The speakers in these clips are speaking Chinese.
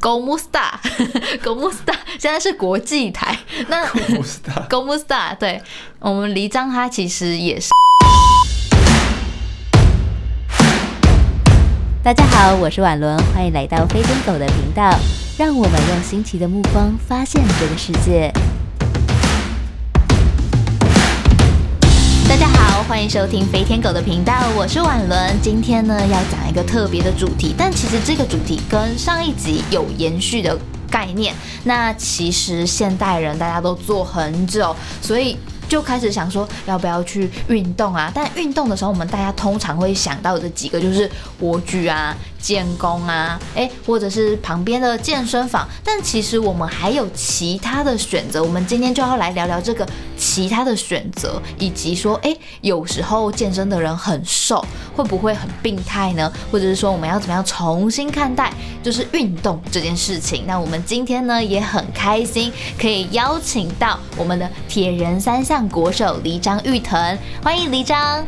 Go m u s t a Go m u s t a 现在是国际台。那 Go m u s t a 对我们黎章他其实也是。大家好，我是婉伦，欢迎来到飞天狗的频道，让我们用新奇的目光发现这个世界。欢迎收听飞天狗的频道，我是婉伦。今天呢要讲一个特别的主题，但其实这个主题跟上一集有延续的概念。那其实现代人大家都做很久，所以。就开始想说要不要去运动啊？但运动的时候，我们大家通常会想到的几个就是莴苣啊、健功啊，诶，或者是旁边的健身房。但其实我们还有其他的选择。我们今天就要来聊聊这个其他的选择，以及说，诶，有时候健身的人很瘦，会不会很病态呢？或者是说，我们要怎么样重新看待就是运动这件事情？那我们今天呢也很开心，可以邀请到我们的铁人三项。国手黎章玉腾，欢迎黎章。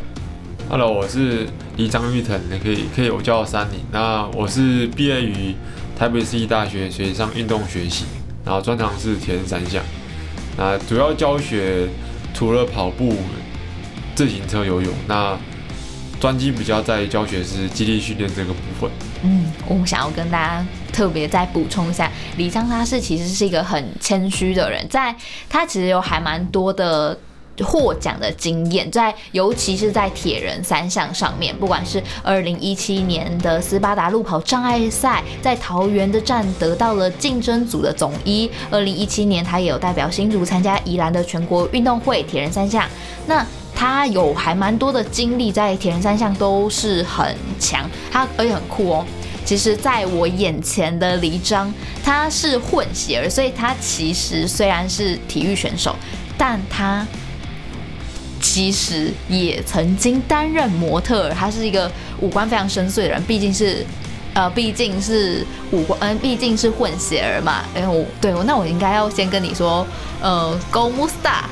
Hello，我是黎章玉腾，你可以可以我叫三林。那我是毕业于台北市立大学水上运动学习，然后专长是铁人三项。那主要教学除了跑步、自行车、游泳，那专机比较在教学是激励训练这个部分。嗯，我想要跟大家特别再补充一下，李章他是其实是一个很谦虚的人，在他其实有还蛮多的获奖的经验，在尤其是在铁人三项上面，不管是二零一七年的斯巴达路跑障碍赛，在桃园的站得到了竞争组的总一，二零一七年他也有代表新竹参加宜兰的全国运动会铁人三项，那。他有还蛮多的经历，在铁人三项都是很强，他而且很酷哦。其实，在我眼前的黎章，他是混血儿，所以他其实虽然是体育选手，但他其实也曾经担任模特儿。他是一个五官非常深邃的人，毕竟是。呃，毕竟是五嗯，毕竟是混血儿嘛。哎，我对，那我应该要先跟你说，呃，Go m u s t a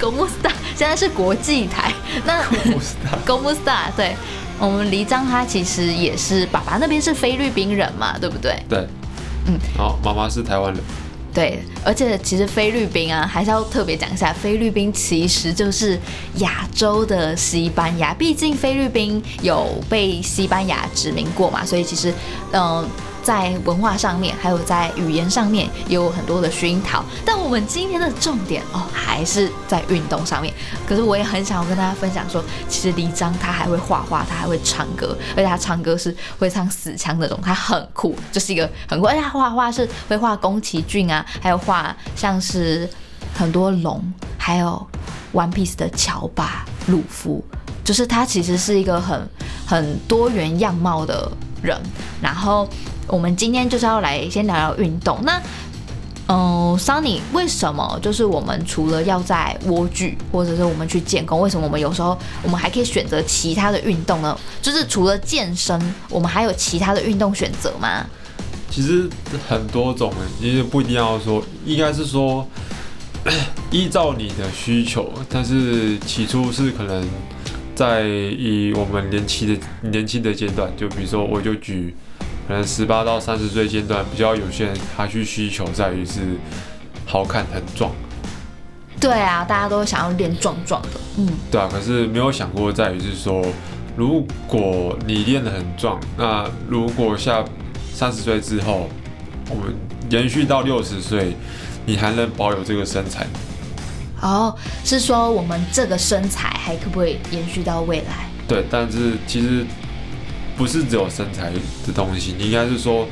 g o m u s t a 现在是国际台。那 Gomu Star，对，我们黎章他其实也是爸爸那边是菲律宾人嘛，对不对？对，嗯，好，妈妈是台湾人。对，而且其实菲律宾啊，还是要特别讲一下，菲律宾其实就是亚洲的西班牙，毕竟菲律宾有被西班牙殖民过嘛，所以其实，嗯。在文化上面，还有在语言上面，也有很多的熏陶。但我们今天的重点哦，还是在运动上面。可是我也很想要跟大家分享说，其实李章他还会画画，他还会唱歌，而且他唱歌是会唱死腔那种，他很酷，就是一个很酷。而且他画画是会画宫崎骏啊，还有画像是很多龙，还有 One Piece 的乔巴、鲁夫，就是他其实是一个很很多元样貌的人，然后。我们今天就是要来先聊聊运动。那，嗯，Sunny，为什么就是我们除了要在蜗居，或者是我们去健功，为什么我们有时候我们还可以选择其他的运动呢？就是除了健身，我们还有其他的运动选择吗？其实很多种，其实不一定要说，应该是说 依照你的需求。但是起初是可能在以我们年轻的年轻的阶段，就比如说我就举。可能十八到三十岁阶段比较有些人，他去需求在于是好看很壮。对啊，大家都想要练壮壮的。嗯，对啊。可是没有想过在于是说，如果你练得很壮，那如果下三十岁之后，我们延续到六十岁，你还能保有这个身材？哦，是说我们这个身材还可不可以延续到未来？对，但是其实。不是只有身材的东西，你应该是说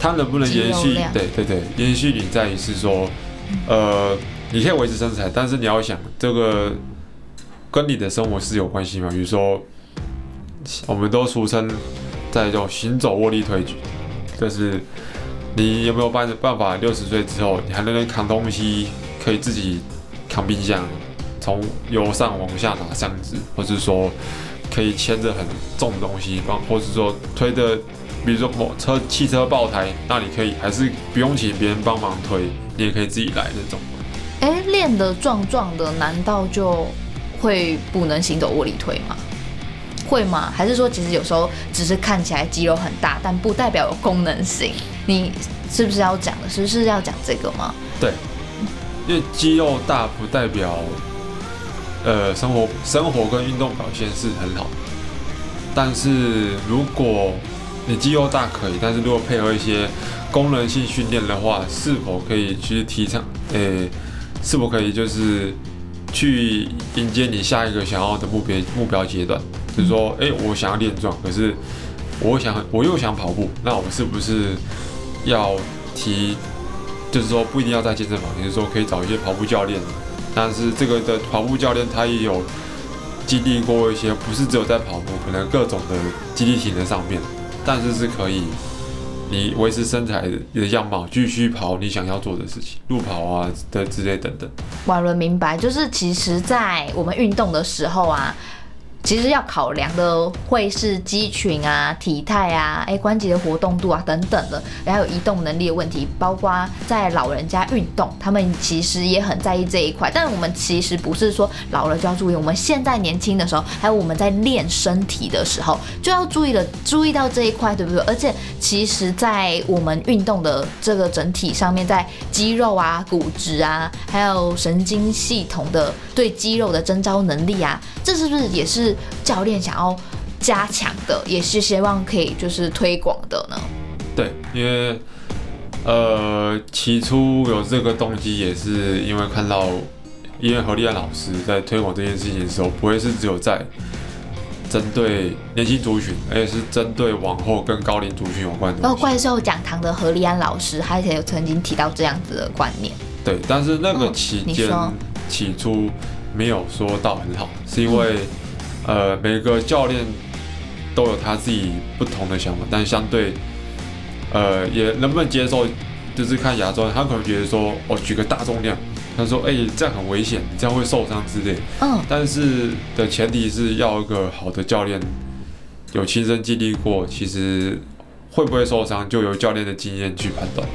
它能不能延续？对对对，延续你在于是说，呃，你可以维持身材，但是你要想这个跟你的生活是有关系吗？比如说，我们都俗称在叫行走卧力推举，就是你有没有办办法六十岁之后你还能扛东西，可以自己扛冰箱，从由上往下拿箱子，或是说。可以牵着很重的东西，帮，或者说推的，比如说某车汽车爆胎，那你可以还是不用请别人帮忙推，你也可以自己来那种。哎，练的壮壮的，难道就会不能行走卧力推吗？会吗？还是说其实有时候只是看起来肌肉很大，但不代表有功能性？你是不是要讲的？是不是要讲这个吗？对，因为肌肉大不代表，呃，生活生活跟运动表现是很好，但是如果你肌肉大可以，但是如果配合一些功能性训练的话，是否可以去提倡？诶，是否可以就是去迎接你下一个想要的目标目标阶段？就是说，诶，我想要练壮，可是我想我又想跑步，那我是不是要提？就是说，不一定要在健身房，就是说可以找一些跑步教练。但是这个的跑步教练他也有经历过一些，不是只有在跑步，可能各种的肌力体能上面，但是是可以。你维持身材的样貌，继续跑你想要做的事情，路跑啊的之类等等。瓦伦明白，就是其实，在我们运动的时候啊。其实要考量的会是肌群啊、体态啊、哎关节的活动度啊等等的，还有移动能力的问题，包括在老人家运动，他们其实也很在意这一块。但我们其实不是说老了就要注意，我们现在年轻的时候，还有我们在练身体的时候，就要注意了，注意到这一块，对不对？而且其实，在我们运动的这个整体上面，在肌肉啊、骨质啊，还有神经系统的对肌肉的征召能力啊，这是不是也是？教练想要加强的，也是希望可以就是推广的呢。对，因为呃，起初有这个动机，也是因为看到因为何立安老师在推广这件事情的时候，不会是只有在针对年轻族群，而且是针对往后跟高龄族群有关的。然后怪兽讲堂的何立安老师，他也有曾经提到这样子的观念。对，但是那个期间起初没有说到很好，是因为。呃，每个教练都有他自己不同的想法，但相对，呃，也能不能接受，就是看亚洲人，他可能觉得说，我举个大重量，他说，哎，这样很危险，你这样会受伤之类。嗯。但是的前提是要一个好的教练，有亲身经历过，其实会不会受伤，就由教练的经验去判断。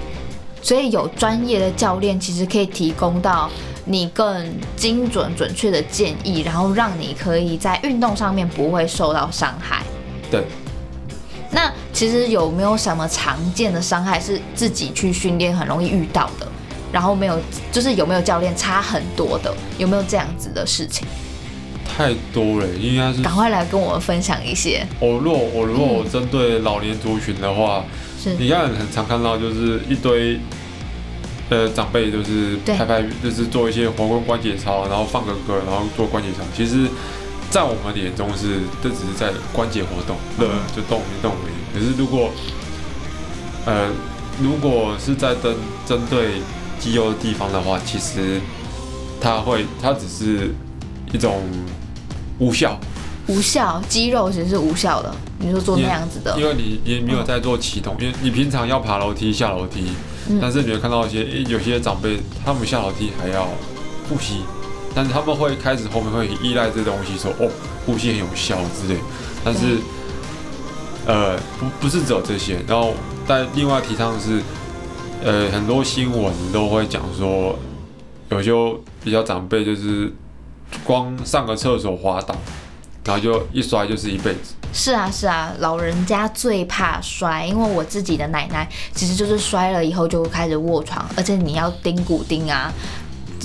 所以有专业的教练，其实可以提供到。你更精准准确的建议，然后让你可以在运动上面不会受到伤害。对。那其实有没有什么常见的伤害是自己去训练很容易遇到的？然后没有，就是有没有教练差很多的？有没有这样子的事情？太多了，应该是。赶快来跟我们分享一些。我若我如果我针对老年族群的话，是你看很常看到就是一堆。呃，长辈就是拍拍，就是做一些活关关节操，然后放个歌，然后做关节操。其实，在我们眼中是，这只是在关节活动，乐就动一动而已。可是如果，呃，如果是在针针对肌肉的地方的话，其实它会，它只是一种无效。无效，肌肉其实是无效的。你说做那样子的，因为你也没有在做启动，因为你平常要爬楼梯、下楼梯，但是你会看到一些有些长辈，他们下楼梯还要呼吸，但是他们会开始后面会依赖这东西，说哦，呼吸很有效之类。但是，呃，不不是只有这些，然后但另外提倡的是，呃，很多新闻都会讲说，有些比较长辈就是光上个厕所滑倒。然后就一摔就是一辈子。是啊是啊，老人家最怕摔，因为我自己的奶奶其实就是摔了以后就会开始卧床，而且你要钉骨钉啊，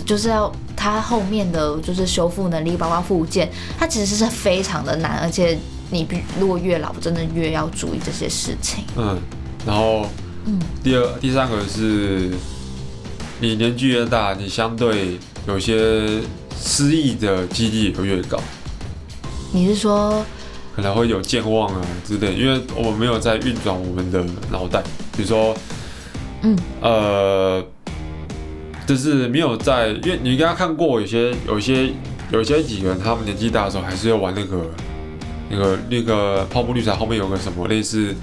就是要他后面的就是修复能力，包括复健，它其实是非常的难，而且你如果越老，真的越要注意这些事情。嗯，然后嗯，第二第三个是，你年纪越大，你相对有些失忆的几率会越高。你是说可能会有健忘啊之类，因为我们没有在运转我们的脑袋，比如说，嗯，呃，就是没有在，因为你应该看过有些、有些、有些几个人，他们年纪大的时候还是要玩那个、那个、那个泡沫绿茶，后面有个什么类似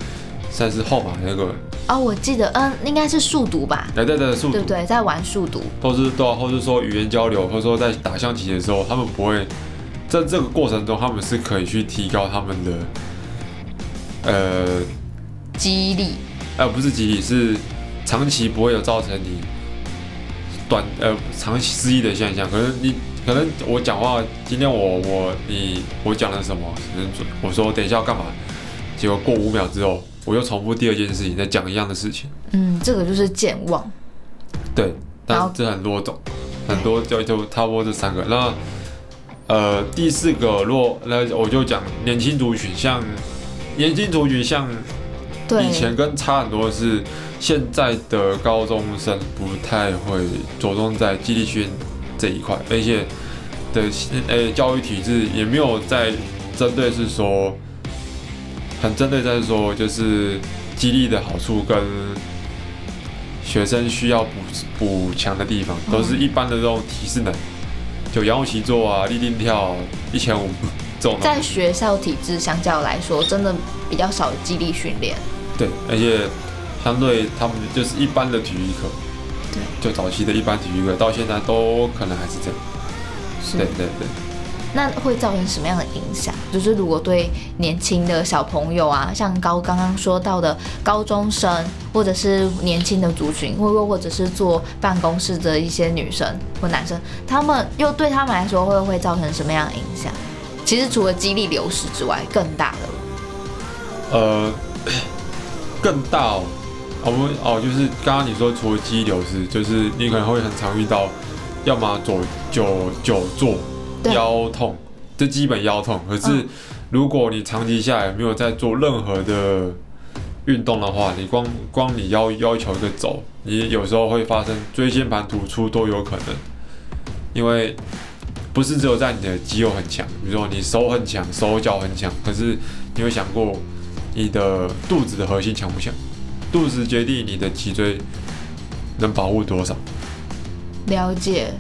赛事号码那个。哦，我记得，嗯，应该是数独吧？对对对，数独，对不对？在玩数独，或是对，或是说语言交流，或者说在打象棋的时候，他们不会。在这个过程中，他们是可以去提高他们的呃记忆力，呃不是记忆力，是长期不会有造成你短呃长期失忆的现象。可能你可能我讲话，今天我我你我讲了什么？可能我说等一下要干嘛，结果过五秒之后，我又重复第二件事情，再讲一样的事情。嗯，这个就是健忘。对，但这很多种，很多就就差不多这三个。那呃，第四个，若那我就讲年轻族群，像年轻族群，像以前跟差很多是，现在的高中生不太会着重在激励训这一块，而且的呃教育体制也没有在针对是说，很针对在说就是激励的好处跟学生需要补补强的地方，都是一般的这种提示能。就仰卧起坐啊，立定跳一千五这种，在学校体制相较来说，真的比较少激励训练。对，而且相对他们就是一般的体育课，对，就早期的一般体育课，到现在都可能还是这样。对对对。那会造成什么样的影响？就是如果对年轻的小朋友啊，像高刚刚说到的高中生，或者是年轻的族群，或或或者是坐办公室的一些女生或男生，他们又对他们来说会不会造成什么样的影响？其实除了激励流失之外，更大的，呃，更大哦，哦哦，就是刚刚你说除了激励流失，就是你可能会很常遇到，要么左久久坐。腰痛，这基本腰痛。可是，如果你长期下来没有在做任何的运动的话，你光光你要要求一个走，你有时候会发生椎间盘突出都有可能。因为不是只有在你的肌肉很强，比如说你手很强，手脚很强，可是你有想过你的肚子的核心强不强？肚子决定你的脊椎能保护多少。了解。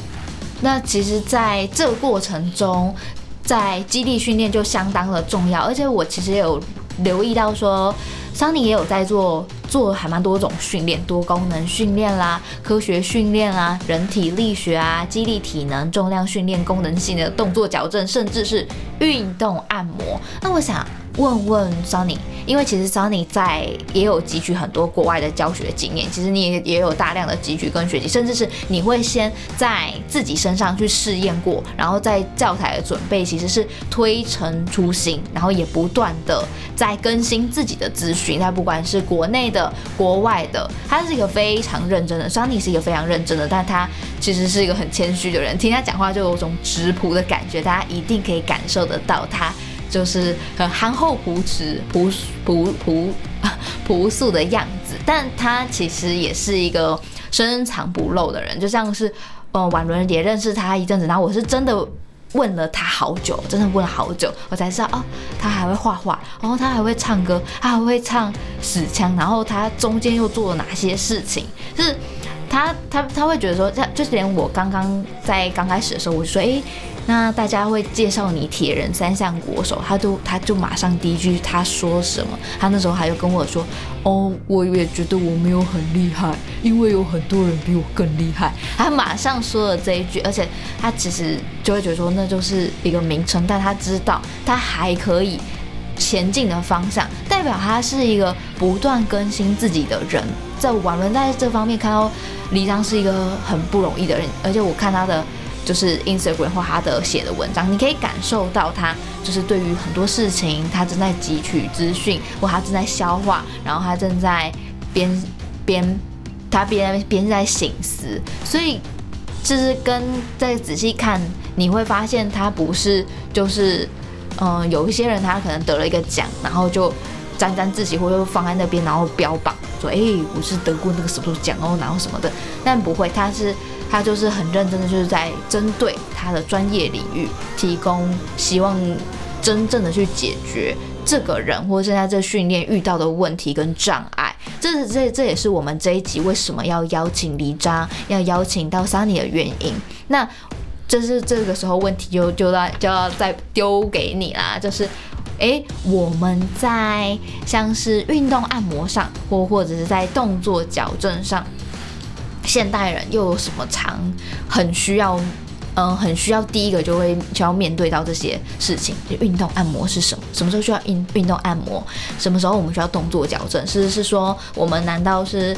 那其实，在这个过程中，在基地训练就相当的重要，而且我其实也有留意到说，桑尼也有在做做还蛮多种训练，多功能训练啦，科学训练啊，人体力学啊，激励体能、重量训练、功能性的动作矫正，甚至是运动按摩。那我想。问问 Sunny，因为其实 Sunny 在也有汲取很多国外的教学经验，其实你也也有大量的汲取跟学习，甚至是你会先在自己身上去试验过，然后在教材的准备其实是推陈出新，然后也不断的在更新自己的资讯。他不管是国内的、国外的，他是一个非常认真的。Sunny 是一个非常认真的，但他其实是一个很谦虚的人，听他讲话就有种直朴的感觉，大家一定可以感受得到他。就是很憨厚朴实、朴朴朴朴素的样子，但他其实也是一个深藏不露的人。就像是，呃，婉伦也认识他一阵子，然后我是真的问了他好久，真的问了好久，我才知道哦，他还会画画，然后他还会唱歌，他还会唱死腔，然后他中间又做了哪些事情？就是他他他会觉得说，他就是连我刚刚在刚开始的时候，我就说，哎。那大家会介绍你铁人三项国手，他都他就马上第一句他说什么？他那时候还有跟我说，哦，我也觉得我没有很厉害，因为有很多人比我更厉害。他马上说了这一句，而且他其实就会觉得说那就是一个名称，但他知道他还可以前进的方向，代表他是一个不断更新自己的人。在我们在这方面看到李章是一个很不容易的人，而且我看他的。就是 Instagram 或他的写的文章，你可以感受到他就是对于很多事情，他正在汲取资讯，或他正在消化，然后他正在边边他边边在醒思，所以就是跟再仔细看，你会发现他不是就是嗯，有一些人他可能得了一个奖，然后就沾沾自喜，或者放在那边，然后标榜说，哎，我是得过那个什么奖哦，然后什么的，但不会，他是。他就是很认真的，就是在针对他的专业领域提供，希望真正的去解决这个人或者现在这训练遇到的问题跟障碍。这是这这也是我们这一集为什么要邀请黎扎，要邀请到 Sunny 的原因。那这是这个时候问题就就要就要再丢给你啦，就是，诶，我们在像是运动按摩上，或或者是在动作矫正上。现代人又有什么常很需要，嗯，很需要第一个就会就要面对到这些事情。运动按摩是什么？什么时候需要运运动按摩？什么时候我们需要动作矫正？是是说我们难道是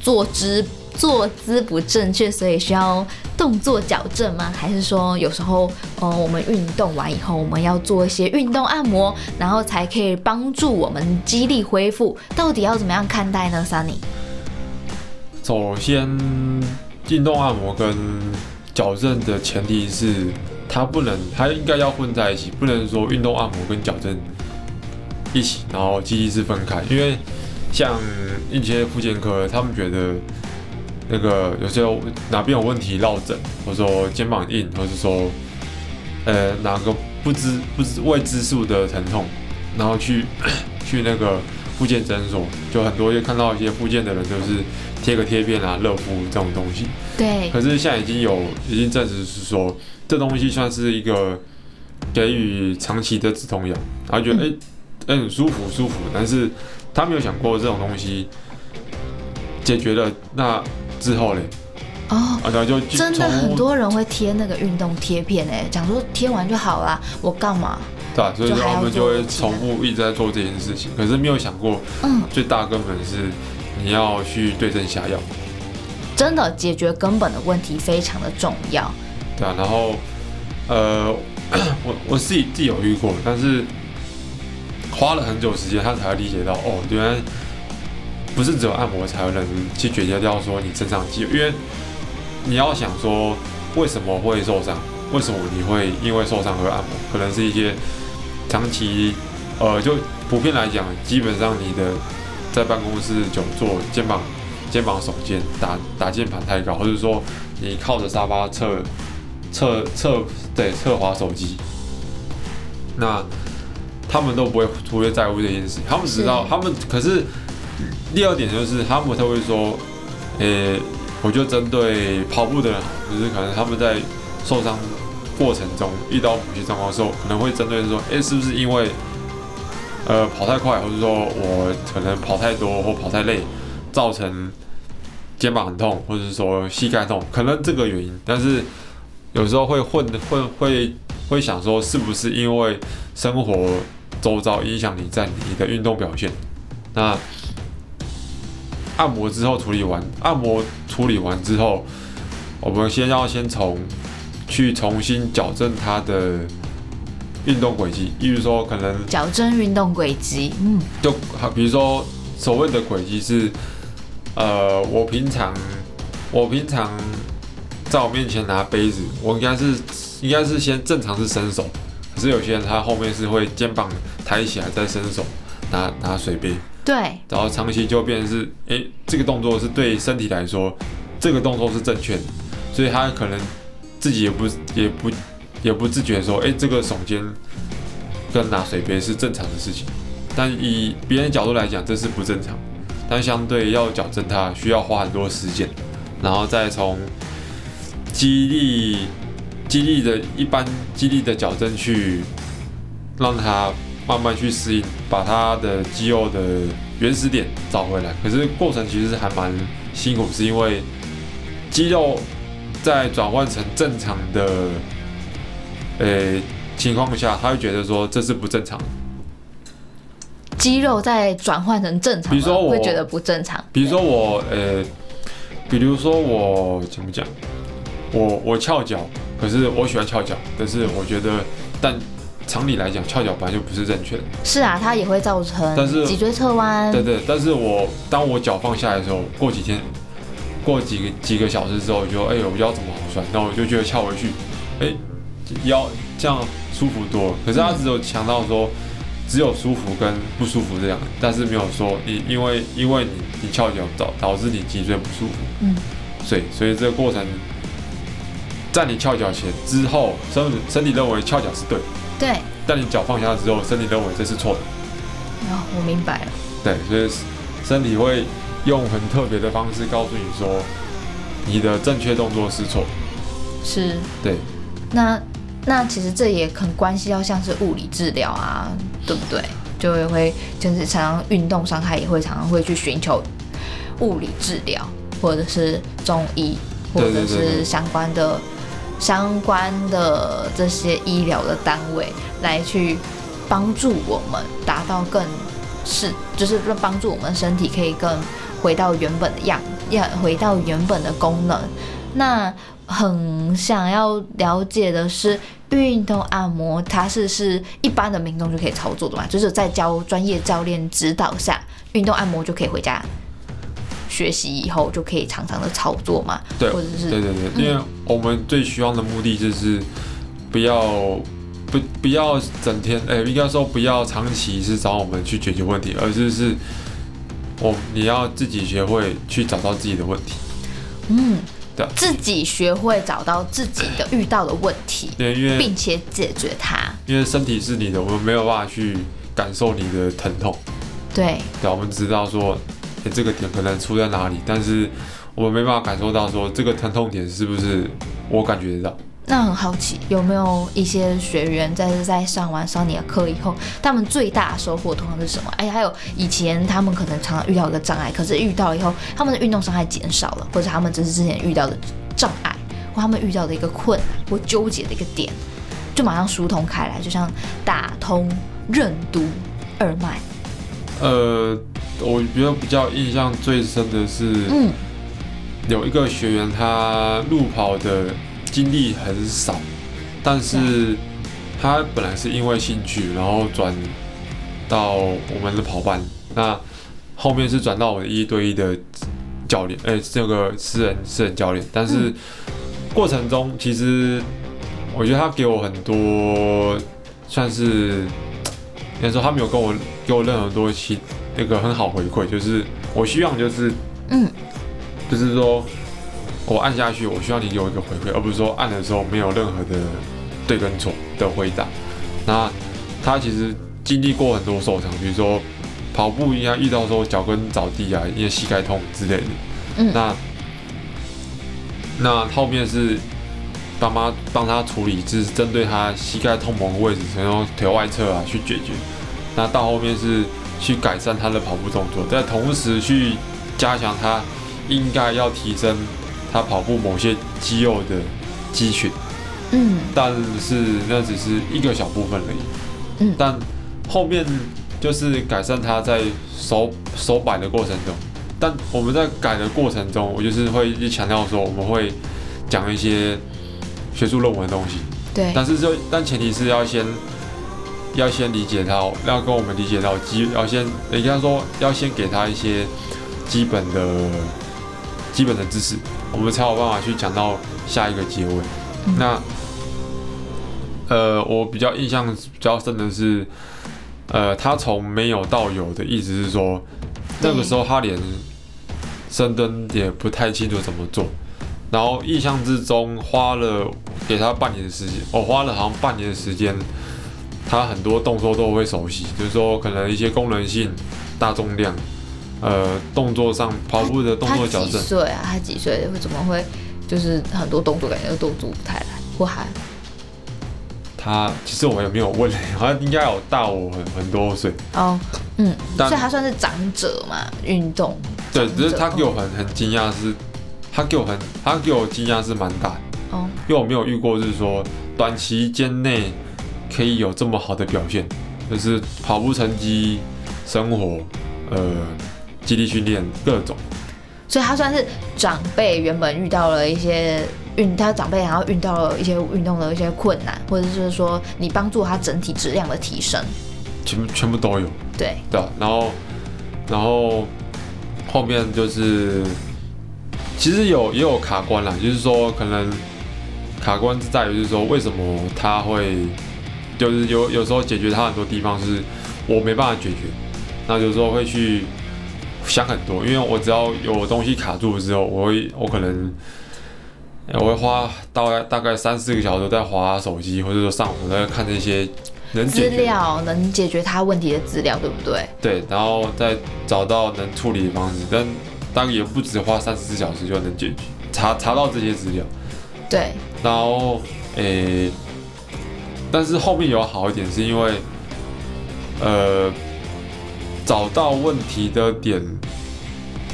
坐姿坐姿不正确，所以需要动作矫正吗？还是说有时候，嗯，我们运动完以后，我们要做一些运动按摩，然后才可以帮助我们肌力恢复？到底要怎么样看待呢，Sunny？首先，运动按摩跟矫正的前提是，它不能，它应该要混在一起，不能说运动按摩跟矫正一起，然后机器是分开。因为像一些复健科，他们觉得那个有时候哪边有问题落枕，或者说肩膀硬，或者说呃哪个不知不知未知数的疼痛，然后去去那个复健诊所，就很多就看到一些复健的人就是。贴个贴片啊，热敷这种东西。对。可是现在已经有已经证实是说，这东西算是一个给予长期的止痛药，然后觉得哎哎很舒服舒服，但是他没有想过这种东西解决了那之后嘞。哦。然后就真的很多人会贴那个运动贴片哎，讲说贴完就好了，我干嘛？对啊，所以说我们就会重复一直在做这件事情，可是没有想过，嗯，最大根本是。你要去对症下药，真的解决根本的问题非常的重要。对啊，然后呃，我我自己自己有遇过，但是花了很久时间，他才会理解到哦，原来不是只有按摩才能去解决掉说你身上肌肉，因为你要想说为什么会受伤，为什么你会因为受伤而按摩，可能是一些长期呃，就普遍来讲，基本上你的。在办公室久坐，肩膀肩膀耸肩，打打键盘太高，或者说你靠着沙发侧侧侧对侧滑手机，那他们都不会特别在乎这件事。他们知道，他们可是第二点就是，他们都会说，诶，我就针对跑步的人，就是可能他们在受伤过程中遇到某些状况的时候，可能会针对说，诶，是不是因为？呃，跑太快，或者说我可能跑太多或跑太累，造成肩膀很痛，或者是说膝盖痛，可能这个原因。但是有时候会混混会会想说，是不是因为生活周遭影响你在你的运动表现？那按摩之后处理完，按摩处理完之后，我们先要先从去重新矫正它的。运动轨迹，例如说可能矫正运动轨迹，嗯，就好，比如说所谓的轨迹是，呃，我平常我平常在我面前拿杯子，我应该是应该是先正常是伸手，可是有些人他后面是会肩膀抬起来再伸手拿拿水杯，对，然后长期就变成是，哎，这个动作是对身体来说，这个动作是正确的，所以他可能自己也不也不。也不自觉说，哎，这个耸肩跟拿水杯是正常的事情，但以别人角度来讲，这是不正常。但相对要矫正它，需要花很多时间，然后再从肌力、肌力的一般肌力的矫正去让它慢慢去适应，把它的肌肉的原始点找回来。可是过程其实还蛮辛苦，是因为肌肉在转换成正常的。呃，情况下他会觉得说这是不正常。肌肉在转换成正常，比如说我会觉得不正常。比如说我呃，比如说我怎么讲？我我翘脚，可是我喜欢翘脚，但是我觉得，但常理来讲，翘脚本来就不是正确的。是啊，它也会造成，但是脊椎侧弯。对对，但是我当我脚放下来的时候，过几天，过几个几个小时之后，就哎呦，我腰怎么好酸？然后我就觉得翘回去，哎。腰这样舒服多，可是他只有强调说，只有舒服跟不舒服这样，但是没有说你因为因为你你翘脚导导致你脊椎不舒服，嗯，所以所以这个过程，在你翘脚前之后，身身体认为翘脚是对，对，但你脚放下之后，身体认为这是错的，哦，我明白了，对，所以身体会用很特别的方式告诉你说，你的正确动作是错，是，对，那。那其实这也很关系到像是物理治疗啊，对不对？就会会就是常常运动伤害也会常常会去寻求物理治疗，或者是中医，或者是相关的相关的这些医疗的单位来去帮助我们达到更是就是帮助我们身体可以更回到原本的样，要回到原本的功能。那很想要了解的是。运动按摩，它是是一般的民众就可以操作的嘛？就是在教专业教练指导下，运动按摩就可以回家学习以后就可以常常的操作嘛？对，或者是对对对，因为我们最希望的目的就是不要不不要整天，哎，应该说不要长期是找我们去解决问题，而是是我你要自己学会去找到自己的问题。嗯。自己学会找到自己的遇到的问题，对，因为并且解决它。因为身体是你的，我们没有办法去感受你的疼痛。对，对，我们知道说，哎，这个点可能出在哪里，但是我们没办法感受到说这个疼痛点是不是我感觉得到。那很好奇，有没有一些学员在在上完上你的课以后，他们最大的收获通常是什么？哎，还有以前他们可能常常遇到一个障碍，可是遇到以后，他们的运动伤害减少了，或者他们只是之前遇到的障碍，或他们遇到的一个困难或纠结的一个点，就马上疏通开来，就像打通任督二脉。呃，我觉得比较印象最深的是，嗯，有一个学员他路跑的。经历很少，但是他本来是因为兴趣，然后转到我们的跑班，那后面是转到我的一对一的教练，哎，这个私人私人教练。但是过程中，其实我觉得他给我很多，算是应该说他没有跟我给我任何多其那个很好回馈，就是我希望就是嗯，就是说。我按下去，我需要你给我一个回馈，而不是说按的时候没有任何的对跟错的回答。那他其实经历过很多受伤，比如说跑步应该遇到说脚跟着地啊，因为膝盖痛之类的。嗯。那那后面是爸妈帮他处理，就是针对他膝盖痛某个位置，然后腿外侧啊去解决。那到后面是去改善他的跑步动作，在同时去加强他应该要提升。他跑步某些肌肉的肌群，嗯，但是那只是一个小部分而已，嗯，但后面就是改善他在手手摆的过程中，但我们在改的过程中，我就是会一强调说，我们会讲一些学术论文的东西，对，但是就但前提是要先要先理解他，要跟我们理解到基，要先人家说要先给他一些基本的基本的知识。我们才有办法去讲到下一个结尾。那，呃，我比较印象比较深的是，呃，他从没有到有的意思是说，那个时候他连深蹲也不太清楚怎么做。然后印象之中花了给他半年的时间，我花了好像半年的时间，他很多动作都会熟悉，就是说可能一些功能性、大重量。呃，动作上跑步的动作矫正。几岁啊？他几岁？会怎么会？就是很多动作感觉都做不太来，或还？他其实我也没有问，好像应该有大我很很多岁。哦，嗯，所以他算是长者嘛？运动。对，只是他给我很很惊讶，是，他给我很，他给我惊讶是蛮大。哦。因为我没有遇过，就是说短期间内可以有这么好的表现，就是跑步成绩、生活，呃。基地训练各种，所以他算是长辈原本遇到了一些运，他长辈然后遇到了一些运动的一些困难，或者是说你帮助他整体质量的提升，全全部都有。对对，然后然后后面就是其实有也有卡关了，就是说可能卡关是在于就是说为什么他会就是有有时候解决他很多地方是我没办法解决，那有时候会去。想很多，因为我只要有东西卡住之后，我会我可能我会花大概大概三四个小时在划手机，或者说上网在看那些能资料能解决他问题的资料，对不对？对，然后再找到能处理的方式，但当然也不止花三四小时就能解决，查查到这些资料。对，然后诶，但是后面有好一点，是因为呃。找到问题的点，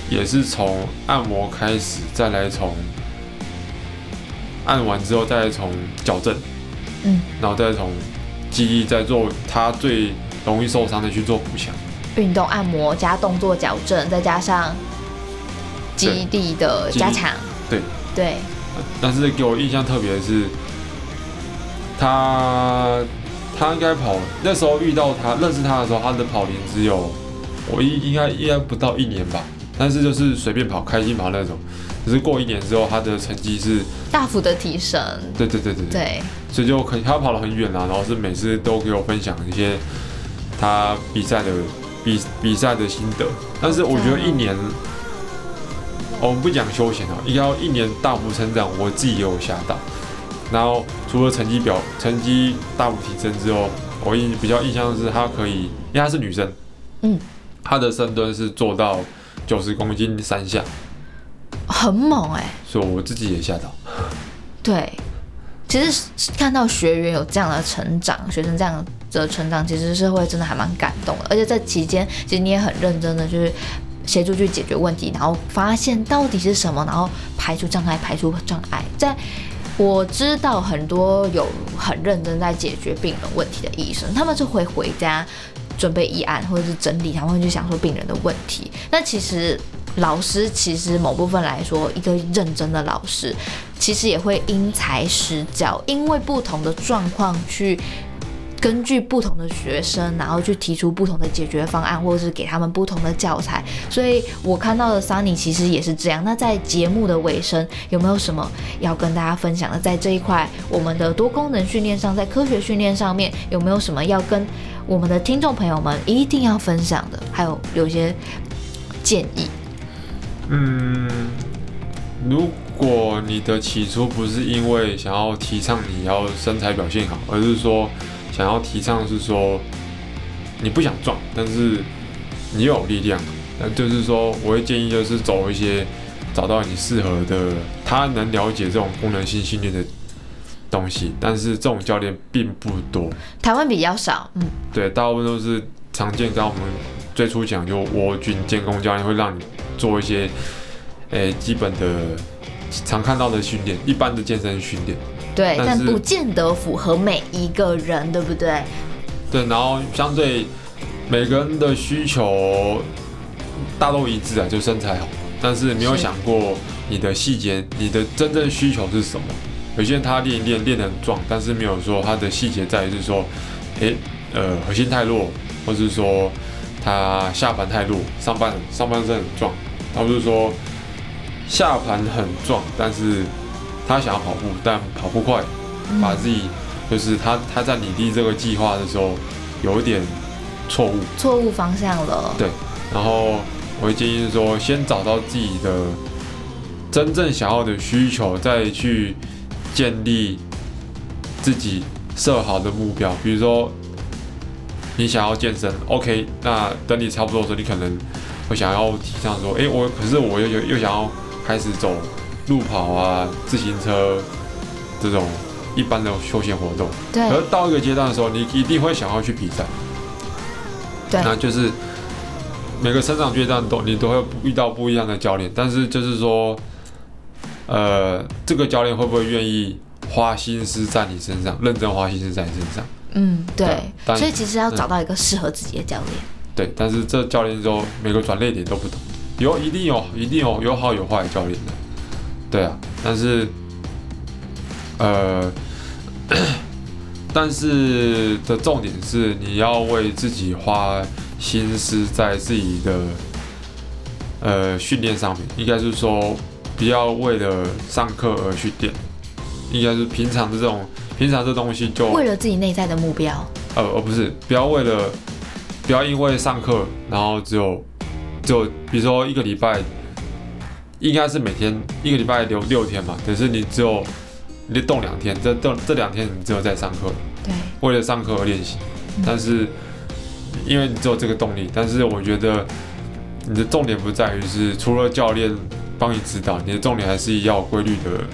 也是从按摩开始，再来从按完之后，再来从矫正，嗯，然后再从记忆再做他最容易受伤的去做补强。运动按摩加动作矫正，再加上基地的加强。对对。但是给我印象特别的是，他他应该跑那时候遇到他认识他的时候，他的跑龄只有。我应应该应该不到一年吧，但是就是随便跑、开心跑那种。只是过一年之后，他的成绩是大幅的提升。对对对对对。所以就可他跑了很远啊，然后是每次都给我分享一些他比赛的比比赛的心得。但是我觉得一年，我们不讲休闲啊，应该要一年大幅成长，我自己也有吓到。然后除了成绩表成绩大幅提升之后，我印比较印象的是她可以，因为她是女生，嗯，她的深蹲是做到九十公斤三下。很猛哎，所以我自己也吓到。对，其实看到学员有这样的成长，学生这样的成长，其实是会真的还蛮感动的。而且在期间，其实你也很认真的就是协助去解决问题，然后发现到底是什么，然后排除障碍，排除障碍。在我知道很多有很认真在解决病人问题的医生，他们就会回家准备议案或者是整理，他们会去想说病人的问题。那其实。老师其实某部分来说，一个认真的老师，其实也会因材施教，因为不同的状况去根据不同的学生，然后去提出不同的解决方案，或者是给他们不同的教材。所以我看到的 Sunny 其实也是这样。那在节目的尾声，有没有什么要跟大家分享的？在这一块，我们的多功能训练上，在科学训练上面，有没有什么要跟我们的听众朋友们一定要分享的？还有有些建议。嗯，如果你的起初不是因为想要提倡你要身材表现好，而是说想要提倡是说你不想撞，但是你又有力量，那就是说我会建议就是走一些找到你适合的，他能了解这种功能性训练的东西，但是这种教练并不多，台湾比较少，嗯，对，大部分都是常见，刚我们最初讲就我军监工教练会让你。做一些，诶，基本的常看到的训练，一般的健身训练，对，但不见得符合每一个人，对不对？对，然后相对每个人的需求大都一致啊，就身材好。但是没有想过你的细节，你的真正需求是什么？有些人他练一练练得很壮，但是没有说他的细节在于是说，诶，呃，核心太弱，或是说。他下盘太弱，上半上半身很壮。他不是说下盘很壮，但是他想要跑步，但跑不快，把自己就是他他在拟定这个计划的时候有一点错误，错误方向了。对，然后我会建议是说，先找到自己的真正想要的需求，再去建立自己设好的目标，比如说。你想要健身，OK？那等你差不多的时候，你可能会想要提倡说，哎，我可是我又又又想要开始走路跑啊、自行车这种一般的休闲活动。对。而到一个阶段的时候，你一定会想要去比赛。对。那就是每个成长阶段都你都会遇到不一样的教练，但是就是说，呃，这个教练会不会愿意花心思在你身上，认真花心思在你身上？嗯，对，所以其实要找到一个适合自己的教练。对，但是这教练说每个转捩点都不同，有一定有一定有有好有坏的教练的。对啊，但是，呃，但是的重点是你要为自己花心思在自己的呃训练上面，应该是说不要为了上课而去练，应该是平常的这种。平常这东西就为了自己内在的目标，呃，而不是不要为了，不要因为上课，然后只有，就比如说一个礼拜，应该是每天一个礼拜留六天嘛，可是你只有你动两天，这动这两天你只有在上课，对，为了上课而练习，但是因为你只有这个动力，但是我觉得你的重点不在于是除了教练帮你指导，你的重点还是要规律的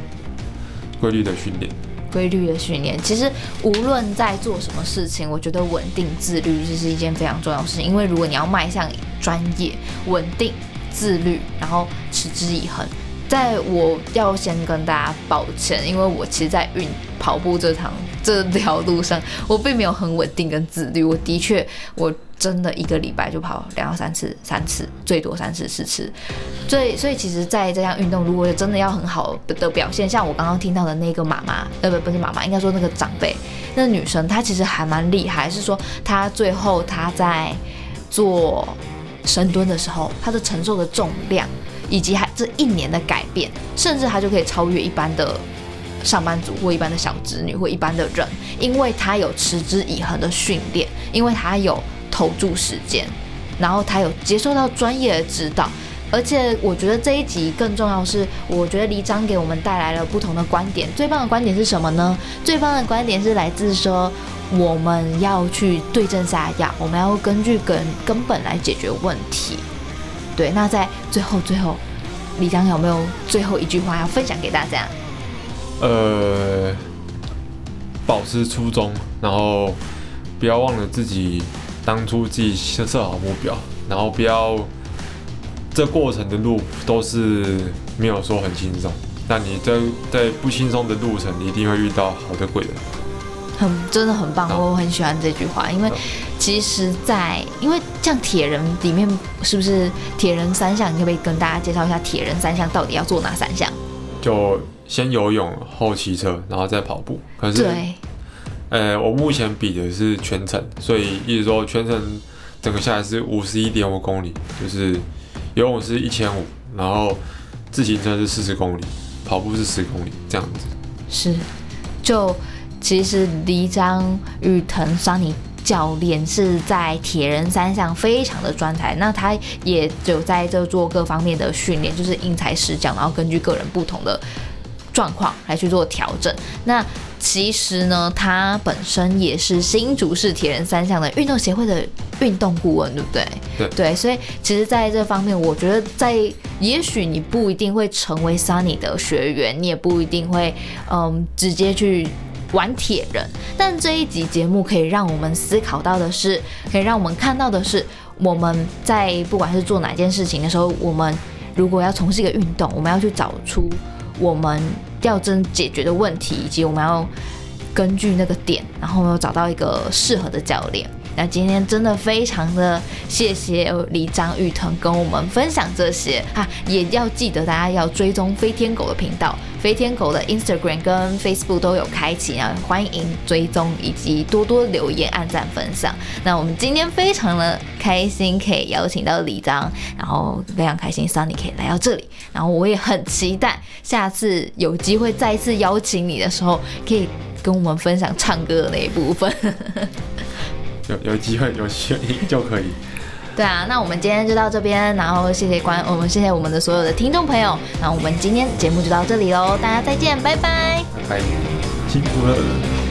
规律的训练。规律的训练，其实无论在做什么事情，我觉得稳定自律这是一件非常重要的事情。因为如果你要迈向专业、稳定、自律，然后持之以恒，在我要先跟大家抱歉，因为我其实，在运跑步这场这条路上，我并没有很稳定跟自律。我的确，我。真的一个礼拜就跑两到三次，三次最多三次四次，所以所以其实，在这项运动，如果真的要很好的表现，像我刚刚听到的那个妈妈，呃不不是妈妈，应该说那个长辈，那女生她其实还蛮厉害，是说她最后她在做深蹲的时候，他的承受的重量，以及他这一年的改变，甚至他就可以超越一般的上班族或一般的小子女或一般的人，因为他有持之以恒的训练，因为他有投注时间，然后他有接受到专业的指导。而且我觉得这一集更重要是，我觉得李章给我们带来了不同的观点。最棒的观点是什么呢？最棒的观点是来自说，我们要去对症下药，我们要根据根根本来解决问题。对，那在最后最后，李江有没有最后一句话要分享给大家？呃，保持初衷，然后不要忘了自己当初自己先设好目标，然后不要。这过程的路都是没有说很轻松，但你在在不轻松的路程，你一定会遇到好的贵人。很真的很棒，我很喜欢这句话，因为其实，在因为像铁人里面，是不是铁人三项？你可不可以跟大家介绍一下铁人三项到底要做哪三项？就先游泳，后骑车，然后再跑步。可是，对，呃，我目前比的是全程，所以意思说全程整个下来是五十一点五公里，就是。游泳是一千五，然后自行车是四十公里，跑步是十公里，这样子。是，就其实离张玉腾桑尼教练是在铁人三项非常的专才，那他也有在这做各方面的训练，就是因材施教，然后根据个人不同的状况来去做调整。那其实呢，他本身也是新竹市铁人三项的运动协会的运动顾问，对不对？对对，所以其实在这方面，我觉得在也许你不一定会成为 Sunny 的学员，你也不一定会嗯直接去玩铁人，但这一集节目可以让我们思考到的是，可以让我们看到的是，我们在不管是做哪件事情的时候，我们如果要从事一个运动，我们要去找出我们。要真解决的问题，以及我们要根据那个点，然后呢找到一个适合的教练。那今天真的非常的谢谢李张玉腾跟我们分享这些啊，也要记得大家要追踪飞天狗的频道。飞天狗的 Instagram 跟 Facebook 都有开启啊，欢迎追踪以及多多留言、按赞、分享。那我们今天非常的开心，可以邀请到李章，然后非常开心 Sunny 可以来到这里，然后我也很期待下次有机会再次邀请你的时候，可以跟我们分享唱歌的那一部分。有有机会有机会 就可以。对啊，那我们今天就到这边，然后谢谢关，我们谢谢我们的所有的听众朋友，那我们今天节目就到这里喽，大家再见，拜拜，拜拜，辛苦了。